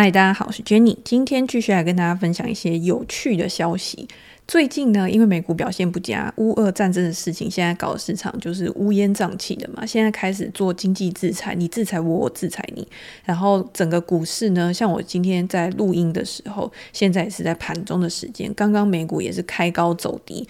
嗨，大家好，我是 Jenny，今天继续来跟大家分享一些有趣的消息。最近呢，因为美股表现不佳，乌俄战争的事情，现在搞的市场就是乌烟瘴气的嘛。现在开始做经济制裁，你制裁我，我制裁你。然后整个股市呢，像我今天在录音的时候，现在也是在盘中的时间，刚刚美股也是开高走低。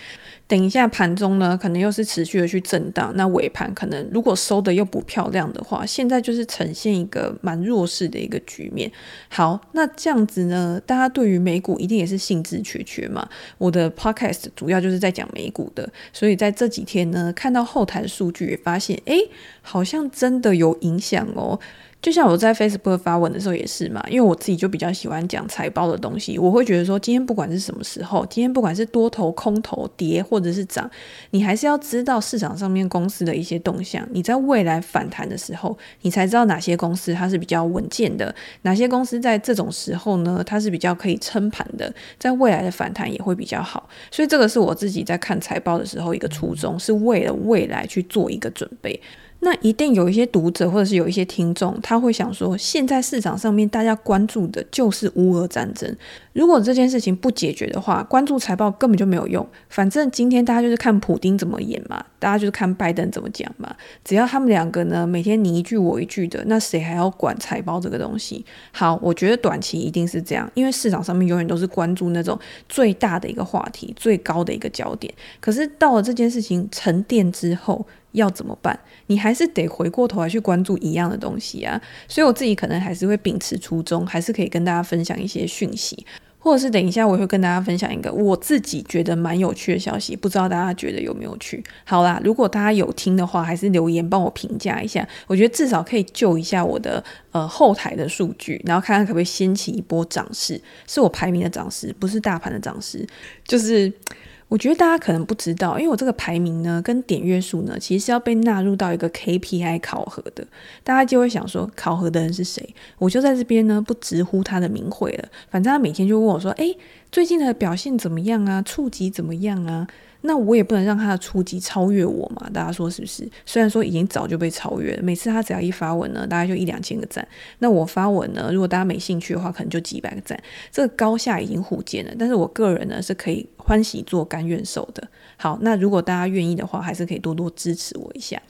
等一下盘中呢，可能又是持续的去震荡。那尾盘可能如果收的又不漂亮的话，现在就是呈现一个蛮弱势的一个局面。好，那这样子呢，大家对于美股一定也是兴致缺缺嘛。我的 Podcast 主要就是在讲美股的，所以在这几天呢，看到后台数据，也发现，诶，好像真的有影响哦。就像我在 Facebook 发文的时候也是嘛，因为我自己就比较喜欢讲财报的东西，我会觉得说，今天不管是什么时候，今天不管是多头、空头、跌或或者是涨，你还是要知道市场上面公司的一些动向。你在未来反弹的时候，你才知道哪些公司它是比较稳健的，哪些公司在这种时候呢，它是比较可以撑盘的，在未来的反弹也会比较好。所以这个是我自己在看财报的时候一个初衷，是为了未来去做一个准备。那一定有一些读者或者是有一些听众，他会想说，现在市场上面大家关注的就是乌俄战争。如果这件事情不解决的话，关注财报根本就没有用。反正今天大家就是看普丁怎么演嘛，大家就是看拜登怎么讲嘛。只要他们两个呢，每天你一句我一句的，那谁还要管财报这个东西？好，我觉得短期一定是这样，因为市场上面永远都是关注那种最大的一个话题、最高的一个焦点。可是到了这件事情沉淀之后，要怎么办？你还是得回过头来去关注一样的东西啊，所以我自己可能还是会秉持初衷，还是可以跟大家分享一些讯息，或者是等一下我会跟大家分享一个我自己觉得蛮有趣的消息，不知道大家觉得有没有趣？好啦，如果大家有听的话，还是留言帮我评价一下，我觉得至少可以救一下我的呃后台的数据，然后看看可不可以掀起一波涨势，是我排名的涨势，不是大盘的涨势，就是。我觉得大家可能不知道，因为我这个排名呢，跟点阅数呢，其实是要被纳入到一个 KPI 考核的。大家就会想说，考核的人是谁？我就在这边呢，不直呼他的名讳了。反正他每天就问我说：“哎，最近的表现怎么样啊？触及怎么样啊？”那我也不能让他的初级超越我嘛？大家说是不是？虽然说已经早就被超越了，每次他只要一发文呢，大概就一两千个赞。那我发文呢，如果大家没兴趣的话，可能就几百个赞。这个高下已经互见了。但是我个人呢，是可以欢喜做甘愿受的。好，那如果大家愿意的话，还是可以多多支持我一下。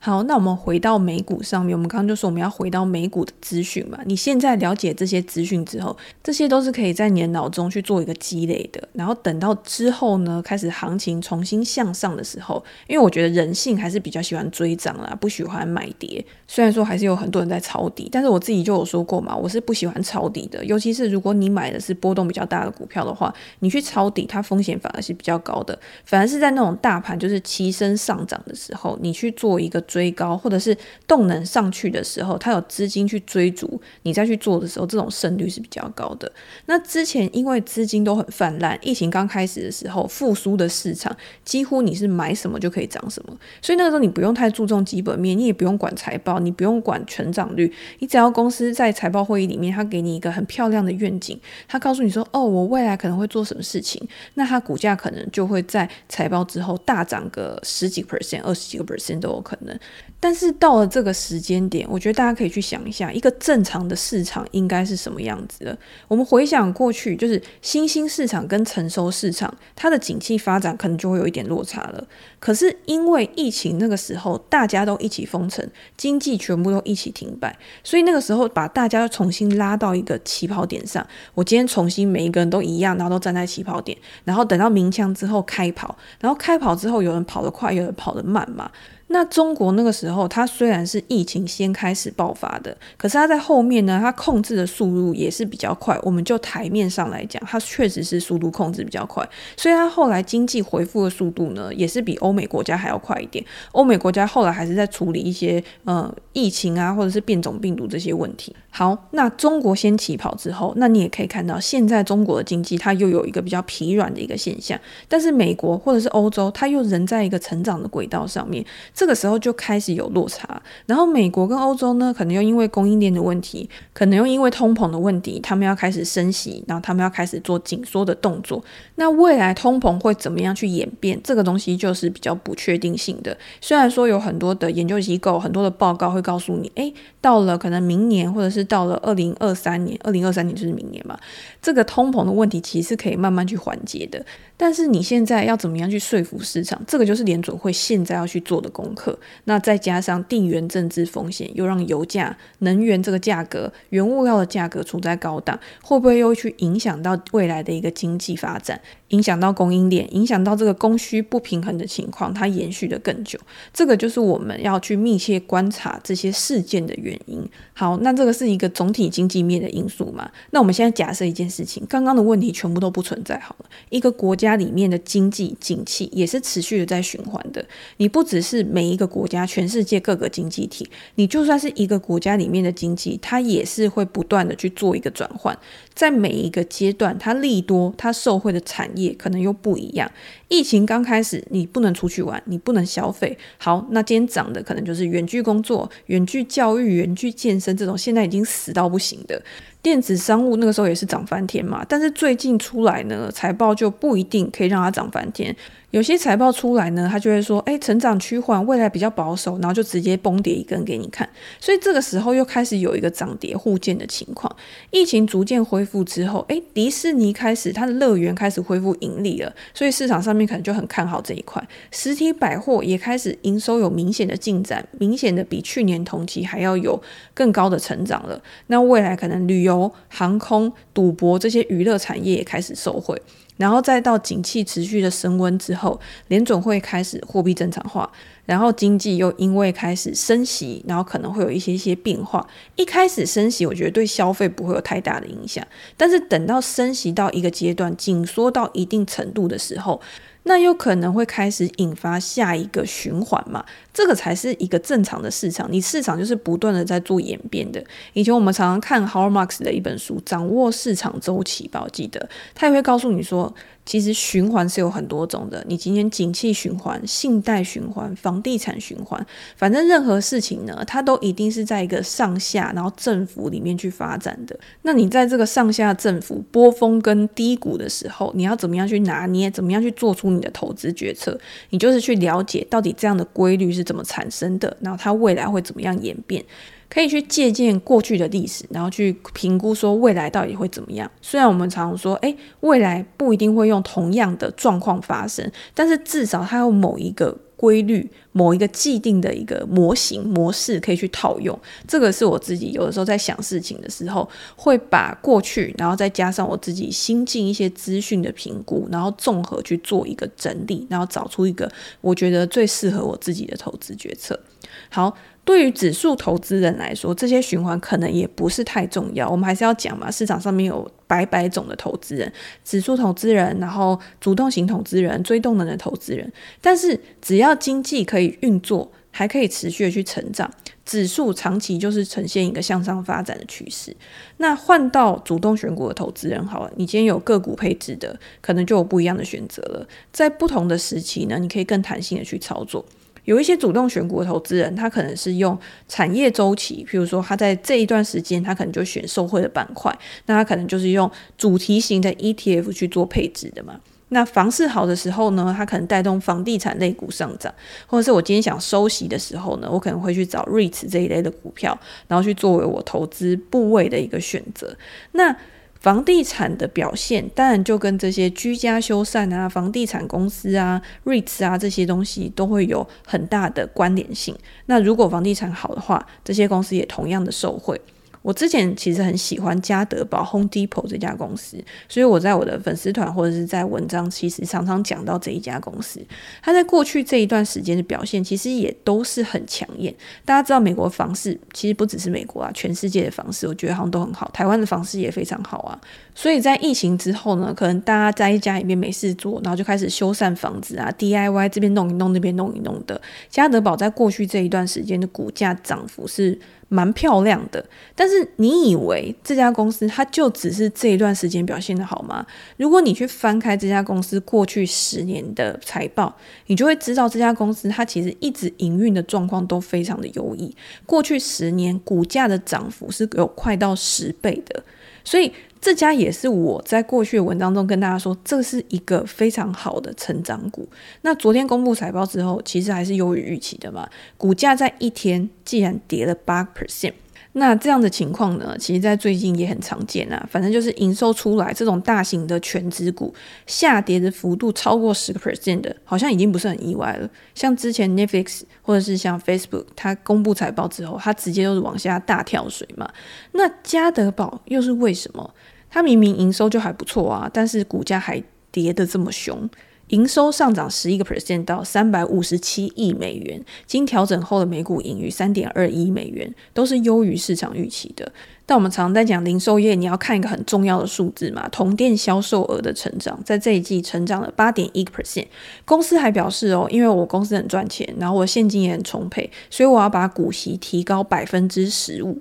好，那我们回到美股上面。我们刚刚就说我们要回到美股的资讯嘛。你现在了解这些资讯之后，这些都是可以在你的脑中去做一个积累的。然后等到之后呢，开始行情重新向上的时候，因为我觉得人性还是比较喜欢追涨啦，不喜欢买跌。虽然说还是有很多人在抄底，但是我自己就有说过嘛，我是不喜欢抄底的。尤其是如果你买的是波动比较大的股票的话，你去抄底，它风险反而是比较高的。反而是在那种大盘就是齐声上涨的时候，你去做一个。追高或者是动能上去的时候，它有资金去追逐，你再去做的时候，这种胜率是比较高的。那之前因为资金都很泛滥，疫情刚开始的时候，复苏的市场几乎你是买什么就可以涨什么，所以那个时候你不用太注重基本面，你也不用管财报，你不用管成长率，你只要公司在财报会议里面，他给你一个很漂亮的愿景，他告诉你说，哦，我未来可能会做什么事情，那它股价可能就会在财报之后大涨个十几 percent、二十几个 percent 都有可能。但是到了这个时间点，我觉得大家可以去想一下，一个正常的市场应该是什么样子的。我们回想过去，就是新兴市场跟成熟市场，它的景气发展可能就会有一点落差了。可是因为疫情那个时候大家都一起封城，经济全部都一起停摆，所以那个时候把大家重新拉到一个起跑点上。我今天重新每一个人都一样，然后都站在起跑点，然后等到鸣枪之后开跑，然后开跑之后有人跑得快，有人跑得慢嘛。那中国那个时候，它虽然是疫情先开始爆发的，可是它在后面呢，它控制的速度也是比较快。我们就台面上来讲，它确实是速度控制比较快，所以它后来经济恢复的速度呢，也是比欧美国家还要快一点。欧美国家后来还是在处理一些呃疫情啊，或者是变种病毒这些问题。好，那中国先起跑之后，那你也可以看到，现在中国的经济它又有一个比较疲软的一个现象，但是美国或者是欧洲，它又仍在一个成长的轨道上面。这个时候就开始有落差。然后美国跟欧洲呢，可能又因为供应链的问题，可能又因为通膨的问题，他们要开始升息，然后他们要开始做紧缩的动作。那未来通膨会怎么样去演变？这个东西就是比较不确定性的。虽然说有很多的研究机构、很多的报告会告诉你，诶，到了可能明年，或者是到了二零二三年，二零二三年就是明年嘛，这个通膨的问题其实可以慢慢去缓解的。但是你现在要怎么样去说服市场？这个就是联准会现在要去做的工功课。那再加上地缘政治风险，又让油价、能源这个价格、原物料的价格处在高档，会不会又去影响到未来的一个经济发展？影响到供应链，影响到这个供需不平衡的情况，它延续的更久。这个就是我们要去密切观察这些事件的原因。好，那这个是一个总体经济面的因素嘛？那我们现在假设一件事情，刚刚的问题全部都不存在好了，一个国家里面的经济景气也是持续的在循环的。你不只是每一个国家，全世界各个经济体，你就算是一个国家里面的经济，它也是会不断的去做一个转换。在每一个阶段，它利多，它受惠的产也可能又不一样。疫情刚开始，你不能出去玩，你不能消费。好，那今天涨的可能就是远距工作、远距教育、远距健身这种，现在已经死到不行的。电子商务那个时候也是涨翻天嘛，但是最近出来呢，财报就不一定可以让它涨翻天。有些财报出来呢，它就会说，哎，成长趋缓，未来比较保守，然后就直接崩跌一根给你看。所以这个时候又开始有一个涨跌互见的情况。疫情逐渐恢复之后，哎，迪士尼开始它的乐园开始恢复盈利了，所以市场上面可能就很看好这一块。实体百货也开始营收有明显的进展，明显的比去年同期还要有更高的成长了。那未来可能旅游游、航空、赌博这些娱乐产业也开始受惠，然后再到景气持续的升温之后，联准会开始货币正常化，然后经济又因为开始升息，然后可能会有一些一些变化。一开始升息，我觉得对消费不会有太大的影响，但是等到升息到一个阶段，紧缩到一定程度的时候，那有可能会开始引发下一个循环嘛？这个才是一个正常的市场。你市场就是不断的在做演变的。以前我们常常看 h a r l Marx 的一本书《掌握市场周期》吧，我记得他也会告诉你说。其实循环是有很多种的，你今天景气循环、信贷循环、房地产循环，反正任何事情呢，它都一定是在一个上下然后振幅里面去发展的。那你在这个上下振幅波峰跟低谷的时候，你要怎么样去拿捏？怎么样去做出你的投资决策？你就是去了解到底这样的规律是怎么产生的，然后它未来会怎么样演变。可以去借鉴过去的历史，然后去评估说未来到底会怎么样。虽然我们常说，诶，未来不一定会用同样的状况发生，但是至少它有某一个规律、某一个既定的一个模型模式可以去套用。这个是我自己有的时候在想事情的时候，会把过去，然后再加上我自己新进一些资讯的评估，然后综合去做一个整理，然后找出一个我觉得最适合我自己的投资决策。好。对于指数投资人来说，这些循环可能也不是太重要。我们还是要讲嘛，市场上面有百百种的投资人，指数投资人，然后主动型投资人，追动能的投资人。但是只要经济可以运作，还可以持续的去成长，指数长期就是呈现一个向上发展的趋势。那换到主动选股的投资人，好了，你今天有个股配置的，可能就有不一样的选择了。在不同的时期呢，你可以更弹性的去操作。有一些主动选股的投资人，他可能是用产业周期，譬如说他在这一段时间，他可能就选受惠的板块，那他可能就是用主题型的 ETF 去做配置的嘛。那房市好的时候呢，他可能带动房地产类股上涨，或者是我今天想收息的时候呢，我可能会去找 REITs 这一类的股票，然后去作为我投资部位的一个选择。那房地产的表现，当然就跟这些居家修缮啊、房地产公司啊、REITs 啊这些东西都会有很大的关联性。那如果房地产好的话，这些公司也同样的受惠。我之前其实很喜欢家得宝 Home Depot 这家公司，所以我在我的粉丝团或者是在文章，其实常常讲到这一家公司。它在过去这一段时间的表现，其实也都是很抢眼。大家知道美国房市其实不只是美国啊，全世界的房市我觉得好像都很好，台湾的房市也非常好啊。所以在疫情之后呢，可能大家在家里面没事做，然后就开始修缮房子啊，DIY 这边弄一弄，那边弄一弄的。家得宝在过去这一段时间的股价涨幅是蛮漂亮的。但是你以为这家公司它就只是这一段时间表现的好吗？如果你去翻开这家公司过去十年的财报，你就会知道这家公司它其实一直营运的状况都非常的优异。过去十年股价的涨幅是有快到十倍的，所以。这家也是我在过去的文章中跟大家说，这是一个非常好的成长股。那昨天公布财报之后，其实还是优于预期的嘛。股价在一天竟然跌了八 percent。那这样的情况呢，其实在最近也很常见啊。反正就是营收出来，这种大型的全值股下跌的幅度超过十个 percent 的，好像已经不是很意外了。像之前 Netflix 或者是像 Facebook，它公布财报之后，它直接都是往下大跳水嘛。那家得宝又是为什么？它明明营收就还不错啊，但是股价还跌得这么凶。营收上涨十一个 percent 到三百五十七亿美元，经调整后的每股盈余三点二一美元，都是优于市场预期的。但我们常常在讲零售业，你要看一个很重要的数字嘛，同店销售额的成长，在这一季成长了八点一个 percent。公司还表示哦，因为我公司很赚钱，然后我现金也很充沛，所以我要把股息提高百分之十五。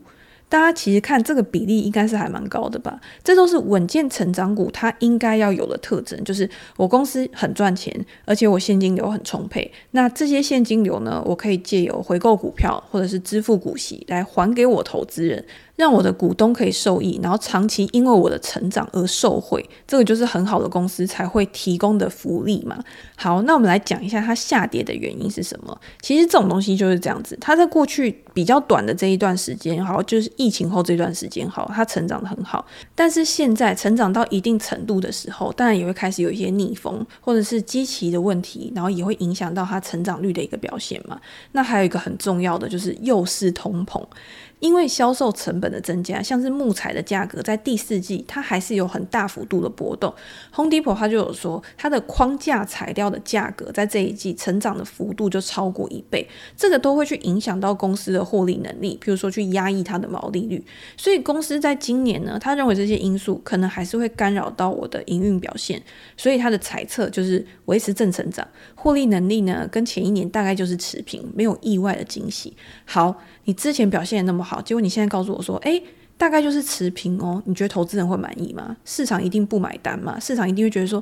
大家其实看这个比例应该是还蛮高的吧？这都是稳健成长股它应该要有的特征，就是我公司很赚钱，而且我现金流很充沛。那这些现金流呢，我可以借由回购股票或者是支付股息来还给我投资人。让我的股东可以受益，然后长期因为我的成长而受惠，这个就是很好的公司才会提供的福利嘛。好，那我们来讲一下它下跌的原因是什么。其实这种东西就是这样子，它在过去比较短的这一段时间，好，就是疫情后这段时间，好，它成长的很好。但是现在成长到一定程度的时候，当然也会开始有一些逆风或者是基期的问题，然后也会影响到它成长率的一个表现嘛。那还有一个很重要的就是又是通膨。因为销售成本的增加，像是木材的价格，在第四季它还是有很大幅度的波动。Home Depot 它就有说，它的框架材料的价格在这一季成长的幅度就超过一倍，这个都会去影响到公司的获利能力，譬如说去压抑它的毛利率。所以公司在今年呢，他认为这些因素可能还是会干扰到我的营运表现，所以他的猜测就是维持正成长，获利能力呢跟前一年大概就是持平，没有意外的惊喜。好。你之前表现得那么好，结果你现在告诉我说，诶，大概就是持平哦。你觉得投资人会满意吗？市场一定不买单嘛？市场一定会觉得说，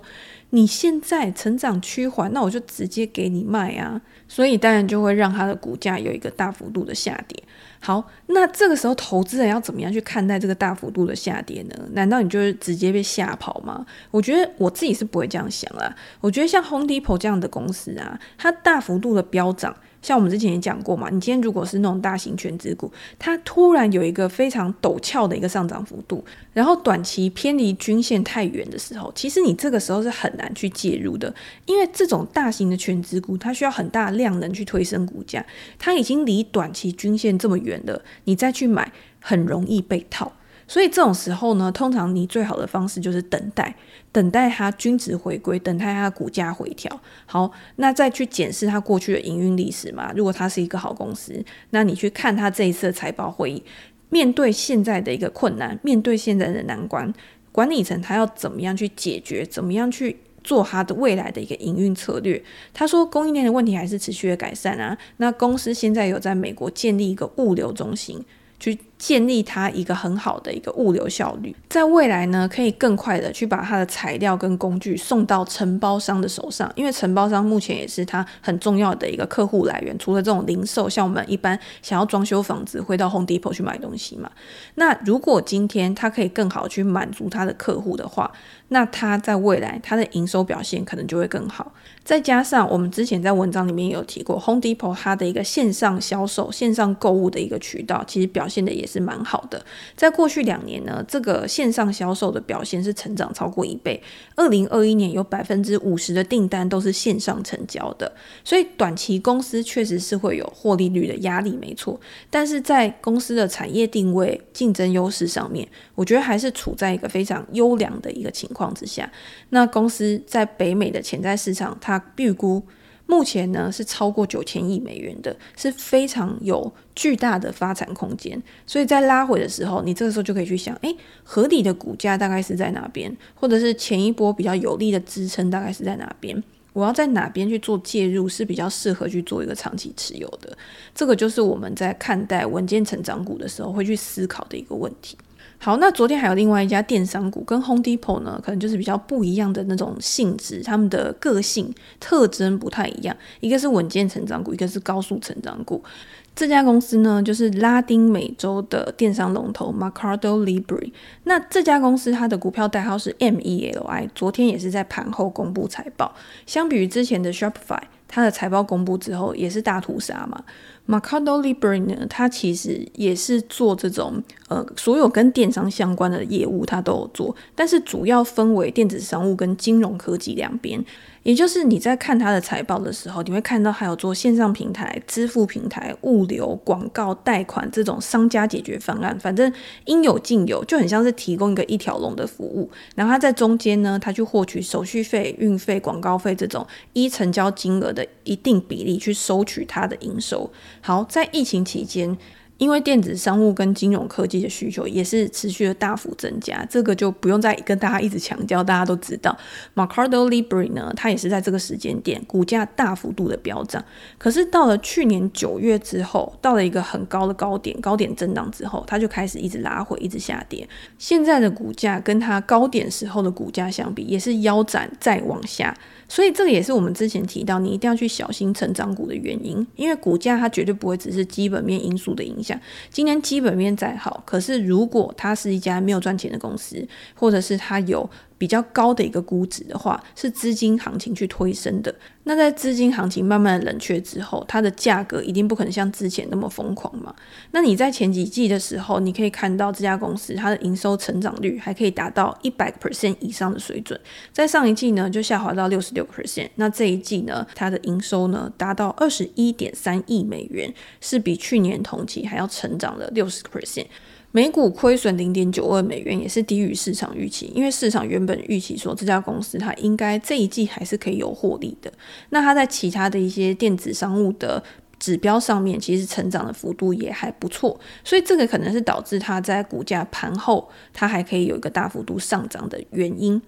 你现在成长趋缓，那我就直接给你卖啊。所以当然就会让它的股价有一个大幅度的下跌。好，那这个时候投资人要怎么样去看待这个大幅度的下跌呢？难道你就是直接被吓跑吗？我觉得我自己是不会这样想啦。我觉得像 Home Depot 这样的公司啊，它大幅度的飙涨。像我们之前也讲过嘛，你今天如果是那种大型权值股，它突然有一个非常陡峭的一个上涨幅度，然后短期偏离均线太远的时候，其实你这个时候是很难去介入的，因为这种大型的权值股，它需要很大量能去推升股价，它已经离短期均线这么远了，你再去买很容易被套。所以这种时候呢，通常你最好的方式就是等待，等待它均值回归，等待它股价回调。好，那再去检视它过去的营运历史嘛。如果它是一个好公司，那你去看它这一次的财报会议，面对现在的一个困难，面对现在的难关，管理层他要怎么样去解决？怎么样去做它的未来的一个营运策略？他说供应链的问题还是持续的改善啊。那公司现在有在美国建立一个物流中心。去建立它一个很好的一个物流效率，在未来呢，可以更快的去把它的材料跟工具送到承包商的手上，因为承包商目前也是它很重要的一个客户来源。除了这种零售，像我们一般想要装修房子，会到 Home Depot 去买东西嘛。那如果今天它可以更好去满足它的客户的话，那它在未来它的营收表现可能就会更好。再加上我们之前在文章里面有提过，Home Depot 它的一个线上销售、线上购物的一个渠道，其实表现的也也是蛮好的。在过去两年呢，这个线上销售的表现是成长超过一倍。二零二一年有百分之五十的订单都是线上成交的，所以短期公司确实是会有获利率的压力，没错。但是在公司的产业定位、竞争优势上面，我觉得还是处在一个非常优良的一个情况之下。那公司在北美的潜在市场，它预估目前呢是超过九千亿美元的，是非常有巨大的发展空间。所以在拉回的时候，你这个时候就可以去想，诶，合理的股价大概是在哪边，或者是前一波比较有力的支撑大概是在哪边。我要在哪边去做介入是比较适合去做一个长期持有的？这个就是我们在看待稳健成长股的时候会去思考的一个问题。好，那昨天还有另外一家电商股跟 Home Depot 呢，可能就是比较不一样的那种性质，他们的个性特征不太一样，一个是稳健成长股，一个是高速成长股。这家公司呢，就是拉丁美洲的电商龙头 Mercado Libre。那这家公司它的股票代号是 MELI，昨天也是在盘后公布财报。相比于之前的 Shopify，它的财报公布之后也是大屠杀嘛。Mercado Libre 呢，它其实也是做这种呃所有跟电商相关的业务，它都有做，但是主要分为电子商务跟金融科技两边。也就是你在看它的财报的时候，你会看到还有做线上平台、支付平台、物流、广告、贷款这种商家解决方案，反正应有尽有，就很像是提供一个一条龙的服务。然后它在中间呢，它去获取手续费、运费、广告费这种一成交金额的一定比例去收取它的营收。好，在疫情期间。因为电子商务跟金融科技的需求也是持续的大幅增加，这个就不用再跟大家一直强调，大家都知道。Mercado Libre 呢，它也是在这个时间点股价大幅度的飙涨。可是到了去年九月之后，到了一个很高的高点，高点震荡之后，它就开始一直拉回，一直下跌。现在的股价跟它高点时候的股价相比，也是腰斩再往下。所以这个也是我们之前提到，你一定要去小心成长股的原因，因为股价它绝对不会只是基本面因素的影响。今天基本面再好，可是如果它是一家没有赚钱的公司，或者是它有比较高的一个估值的话，是资金行情去推升的。那在资金行情慢慢冷却之后，它的价格一定不可能像之前那么疯狂嘛。那你在前几季的时候，你可以看到这家公司它的营收成长率还可以达到一百 percent 以上的水准。在上一季呢，就下滑到六十六 percent。那这一季呢，它的营收呢达到二十一点三亿美元，是比去年同期还要成长了六十 percent。每股亏损零点九二美元，也是低于市场预期，因为市场原本预期说这家公司它应该这一季还是可以有获利的。那它在其他的一些电子商务的指标上面，其实成长的幅度也还不错，所以这个可能是导致它在股价盘后它还可以有一个大幅度上涨的原因。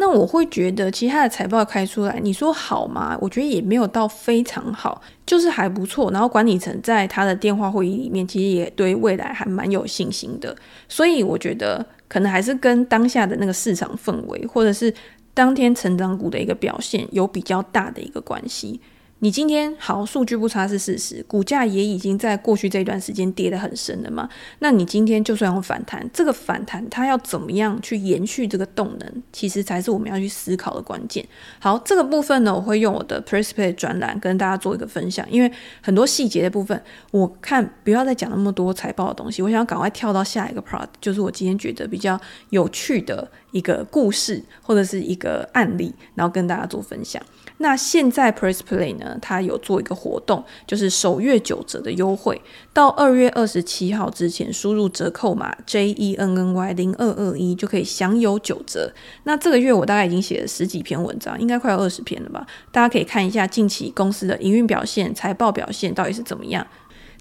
那我会觉得，其他的财报开出来，你说好吗？我觉得也没有到非常好，就是还不错。然后管理层在他的电话会议里面，其实也对未来还蛮有信心的。所以我觉得，可能还是跟当下的那个市场氛围，或者是当天成长股的一个表现，有比较大的一个关系。你今天好，数据不差是事实，股价也已经在过去这一段时间跌得很深了嘛。那你今天就算有反弹，这个反弹它要怎么样去延续这个动能，其实才是我们要去思考的关键。好，这个部分呢，我会用我的 Press Play 专栏跟大家做一个分享，因为很多细节的部分，我看不要再讲那么多财报的东西，我想要赶快跳到下一个 part，就是我今天觉得比较有趣的一个故事或者是一个案例，然后跟大家做分享。那现在 Press Play 呢，它有做一个活动，就是首月九折的优惠，到二月二十七号之前，输入折扣码 J E N N Y 零二二一就可以享有九折。那这个月我大概已经写了十几篇文章，应该快要二十篇了吧？大家可以看一下近期公司的营运表现、财报表现到底是怎么样。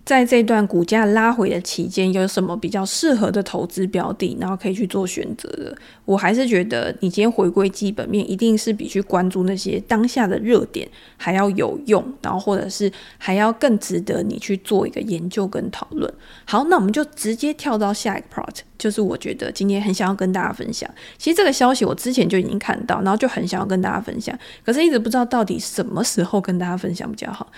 在这段股价拉回的期间，有什么比较适合的投资标的，然后可以去做选择的？我还是觉得，你今天回归基本面，一定是比去关注那些当下的热点还要有用，然后或者是还要更值得你去做一个研究跟讨论。好，那我们就直接跳到下一个 part，就是我觉得今天很想要跟大家分享。其实这个消息我之前就已经看到，然后就很想要跟大家分享，可是一直不知道到底什么时候跟大家分享比较好。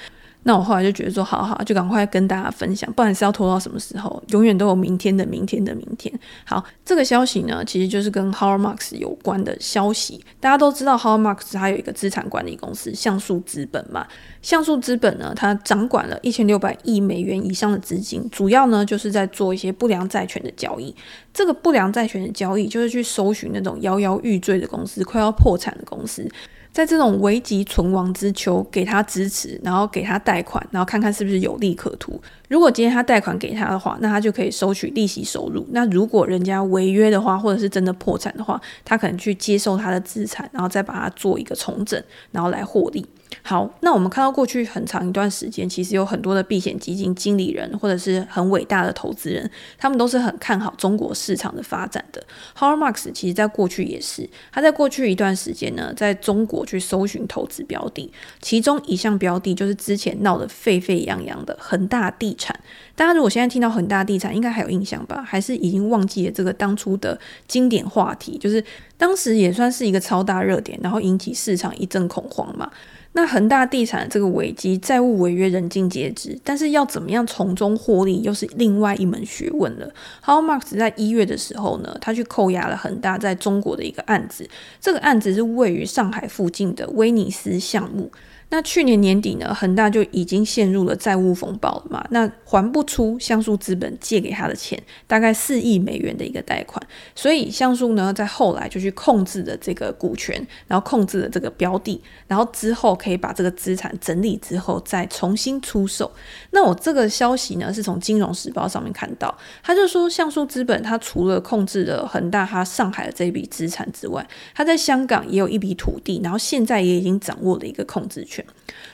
那我后来就觉得说，好好，就赶快跟大家分享，不然是要拖到什么时候？永远都有明天的明天的明天。好，这个消息呢，其实就是跟 h a r m a x 有关的消息。大家都知道 h a r m a x 它有一个资产管理公司像素资本嘛，像素资本呢，它掌管了一千六百亿美元以上的资金，主要呢就是在做一些不良债权的交易。这个不良债权的交易，就是去搜寻那种摇摇欲坠的公司、快要破产的公司。在这种危急存亡之秋，给他支持，然后给他贷款，然后看看是不是有利可图。如果今天他贷款给他的话，那他就可以收取利息收入。那如果人家违约的话，或者是真的破产的话，他可能去接受他的资产，然后再把它做一个重整，然后来获利。好，那我们看到过去很长一段时间，其实有很多的避险基金经理人或者是很伟大的投资人，他们都是很看好中国市场的发展的。h a r m a r k s 其实在过去也是，他在过去一段时间呢，在中国去搜寻投资标的，其中一项标的就是之前闹得沸沸扬扬的恒大地产。大家如果现在听到恒大地产，应该还有印象吧？还是已经忘记了这个当初的经典话题？就是当时也算是一个超大热点，然后引起市场一阵恐慌嘛。那恒大地产这个危机，债务违约人尽皆知，但是要怎么样从中获利，又是另外一门学问了。Howmark 在一月的时候呢，他去扣押了恒大在中国的一个案子，这个案子是位于上海附近的威尼斯项目。那去年年底呢，恒大就已经陷入了债务风暴了嘛，那还不出橡树资本借给他的钱，大概四亿美元的一个贷款，所以橡树呢在后来就去控制了这个股权，然后控制了这个标的，然后之后可以把这个资产整理之后再重新出售。那我这个消息呢是从《金融时报》上面看到，他就说橡树资本它除了控制了恒大它上海的这一笔资产之外，它在香港也有一笔土地，然后现在也已经掌握了一个控制权。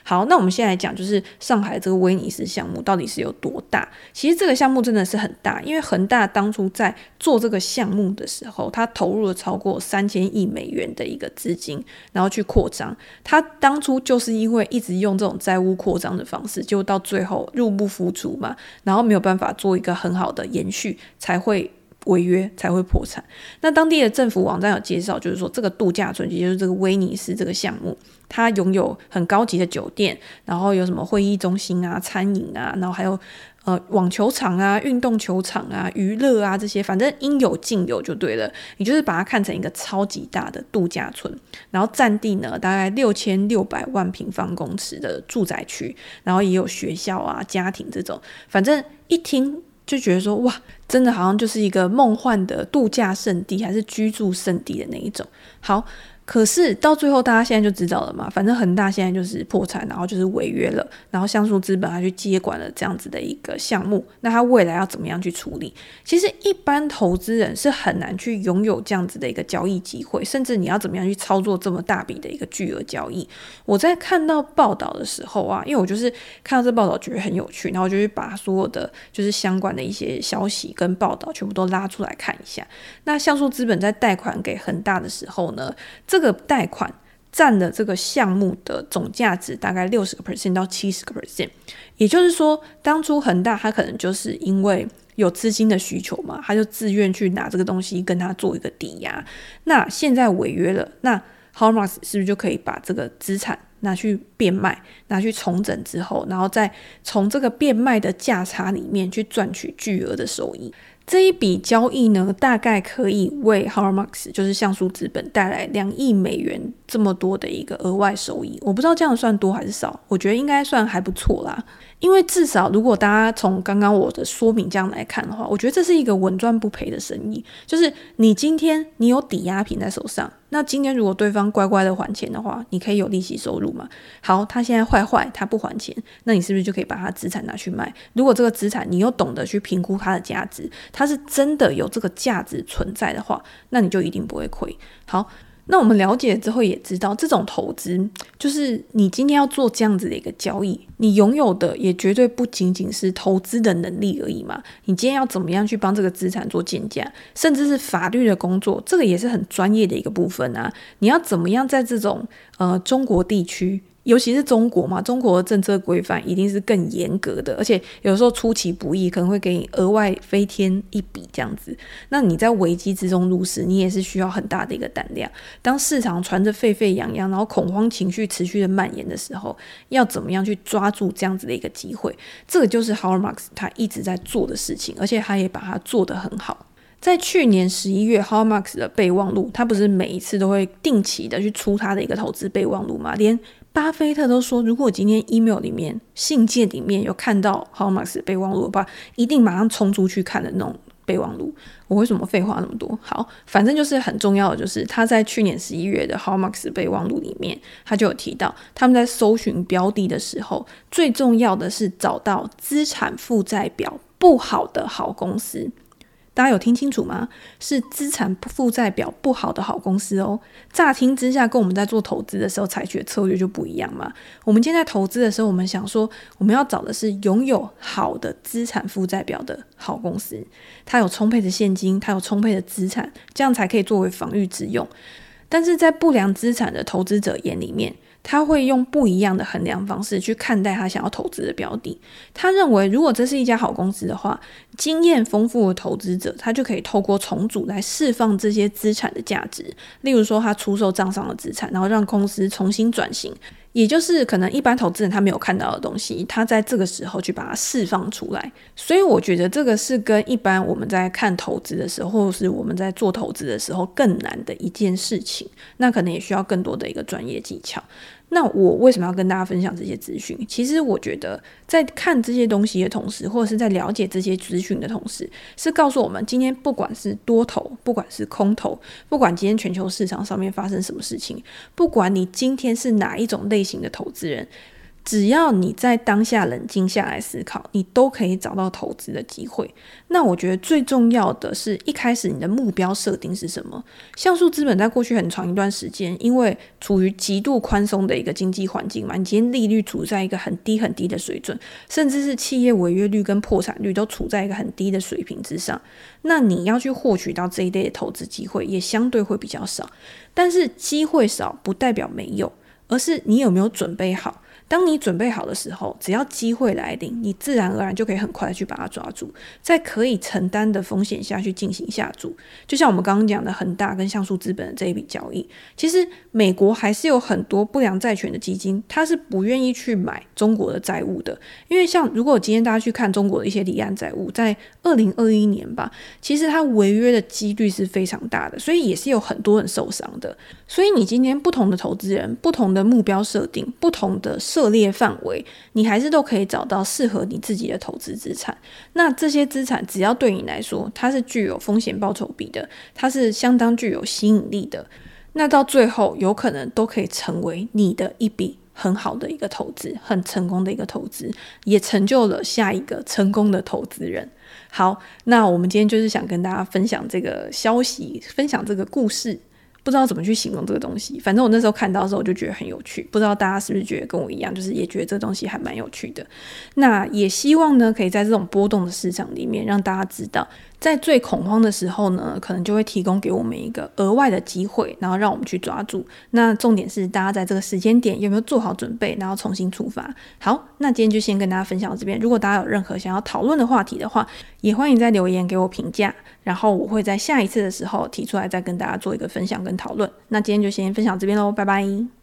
好，那我们现在来讲，就是上海这个威尼斯项目到底是有多大？其实这个项目真的是很大，因为恒大当初在做这个项目的时候，他投入了超过三千亿美元的一个资金，然后去扩张。他当初就是因为一直用这种债务扩张的方式，就到最后入不敷出嘛，然后没有办法做一个很好的延续，才会。违约才会破产。那当地的政府网站有介绍，就是说这个度假村，也就是这个威尼斯这个项目，它拥有很高级的酒店，然后有什么会议中心啊、餐饮啊，然后还有呃网球场啊、运动球场啊、娱乐啊这些，反正应有尽有就对了。你就是把它看成一个超级大的度假村，然后占地呢大概六千六百万平方公尺的住宅区，然后也有学校啊、家庭这种，反正一听。就觉得说哇，真的好像就是一个梦幻的度假胜地，还是居住胜地的那一种。好。可是到最后，大家现在就知道了嘛。反正恒大现在就是破产，然后就是违约了，然后橡树资本还去接管了这样子的一个项目。那他未来要怎么样去处理？其实一般投资人是很难去拥有这样子的一个交易机会，甚至你要怎么样去操作这么大笔的一个巨额交易。我在看到报道的时候啊，因为我就是看到这报道觉得很有趣，然后我就去把所有的就是相关的一些消息跟报道全部都拉出来看一下。那橡树资本在贷款给恒大的时候呢，这这个贷款占了这个项目的总价值大概六十个 percent 到七十个 percent，也就是说，当初恒大他可能就是因为有资金的需求嘛，他就自愿去拿这个东西跟他做一个抵押。那现在违约了，那 howmas 是不是就可以把这个资产拿去变卖，拿去重整之后，然后再从这个变卖的价差里面去赚取巨额的收益？这一笔交易呢，大概可以为 h a r m a x 就是像素资本带来两亿美元这么多的一个额外收益。我不知道这样算多还是少，我觉得应该算还不错啦。因为至少，如果大家从刚刚我的说明这样来看的话，我觉得这是一个稳赚不赔的生意。就是你今天你有抵押品在手上，那今天如果对方乖乖的还钱的话，你可以有利息收入嘛。好，他现在坏坏，他不还钱，那你是不是就可以把他资产拿去卖？如果这个资产你又懂得去评估它的价值，它是真的有这个价值存在的话，那你就一定不会亏。好。那我们了解之后也知道，这种投资就是你今天要做这样子的一个交易，你拥有的也绝对不仅仅是投资的能力而已嘛。你今天要怎么样去帮这个资产做鉴价，甚至是法律的工作，这个也是很专业的一个部分啊。你要怎么样在这种呃中国地区？尤其是中国嘛，中国的政策规范一定是更严格的，而且有时候出其不意，可能会给你额外飞添一笔这样子。那你在危机之中入市，你也是需要很大的一个胆量。当市场传着沸沸扬扬，然后恐慌情绪持续的蔓延的时候，要怎么样去抓住这样子的一个机会？这个就是 h a r m a r k 他一直在做的事情，而且他也把它做得很好。在去年十一月 h a r m a r k 的备忘录，他不是每一次都会定期的去出他的一个投资备忘录吗？连巴菲特都说，如果今天 email 里面、信件里面有看到 Howard Marks 的备忘录的话，一定马上冲出去看的那种备忘录。我为什么废话那么多？好，反正就是很重要的，就是他在去年十一月的 Hormax 备忘录里面，他就有提到，他们在搜寻标的的时候，最重要的是找到资产负债表不好的好公司。大家有听清楚吗？是资产负债表不好的好公司哦。乍听之下，跟我们在做投资的时候采取的策略就不一样嘛。我们今天在投资的时候，我们想说，我们要找的是拥有好的资产负债表的好公司，它有充沛的现金，它有充沛的资产，这样才可以作为防御之用。但是在不良资产的投资者眼里面，他会用不一样的衡量方式去看待他想要投资的标的。他认为，如果这是一家好公司的话，经验丰富的投资者他就可以透过重组来释放这些资产的价值。例如说，他出售账上的资产，然后让公司重新转型。也就是可能一般投资人他没有看到的东西，他在这个时候去把它释放出来。所以我觉得这个是跟一般我们在看投资的时候，或是我们在做投资的时候更难的一件事情。那可能也需要更多的一个专业技巧。那我为什么要跟大家分享这些资讯？其实我觉得，在看这些东西的同时，或者是在了解这些资讯的同时，是告诉我们，今天不管是多头，不管是空头，不管今天全球市场上面发生什么事情，不管你今天是哪一种类型的投资人。只要你在当下冷静下来思考，你都可以找到投资的机会。那我觉得最重要的是一开始你的目标设定是什么？像素资本在过去很长一段时间，因为处于极度宽松的一个经济环境嘛，你今天利率处在一个很低很低的水准，甚至是企业违约率跟破产率都处在一个很低的水平之上。那你要去获取到这一类的投资机会，也相对会比较少。但是机会少不代表没有，而是你有没有准备好。当你准备好的时候，只要机会来临，你自然而然就可以很快的去把它抓住，在可以承担的风险下去进行下注。就像我们刚刚讲的恒大跟像素资本的这一笔交易，其实美国还是有很多不良债权的基金，它是不愿意去买中国的债务的，因为像如果今天大家去看中国的一些离岸债务，在二零二一年吧，其实它违约的几率是非常大的，所以也是有很多人受伤的。所以你今天不同的投资人、不同的目标设定、不同的。涉猎范围，你还是都可以找到适合你自己的投资资产。那这些资产只要对你来说，它是具有风险报酬比的，它是相当具有吸引力的，那到最后有可能都可以成为你的一笔很好的一个投资，很成功的一个投资，也成就了下一个成功的投资人。好，那我们今天就是想跟大家分享这个消息，分享这个故事。不知道怎么去形容这个东西，反正我那时候看到的时候，我就觉得很有趣。不知道大家是不是觉得跟我一样，就是也觉得这东西还蛮有趣的。那也希望呢，可以在这种波动的市场里面，让大家知道。在最恐慌的时候呢，可能就会提供给我们一个额外的机会，然后让我们去抓住。那重点是，大家在这个时间点有没有做好准备，然后重新出发。好，那今天就先跟大家分享到这边。如果大家有任何想要讨论的话题的话，也欢迎在留言给我评价，然后我会在下一次的时候提出来，再跟大家做一个分享跟讨论。那今天就先分享这边喽，拜拜。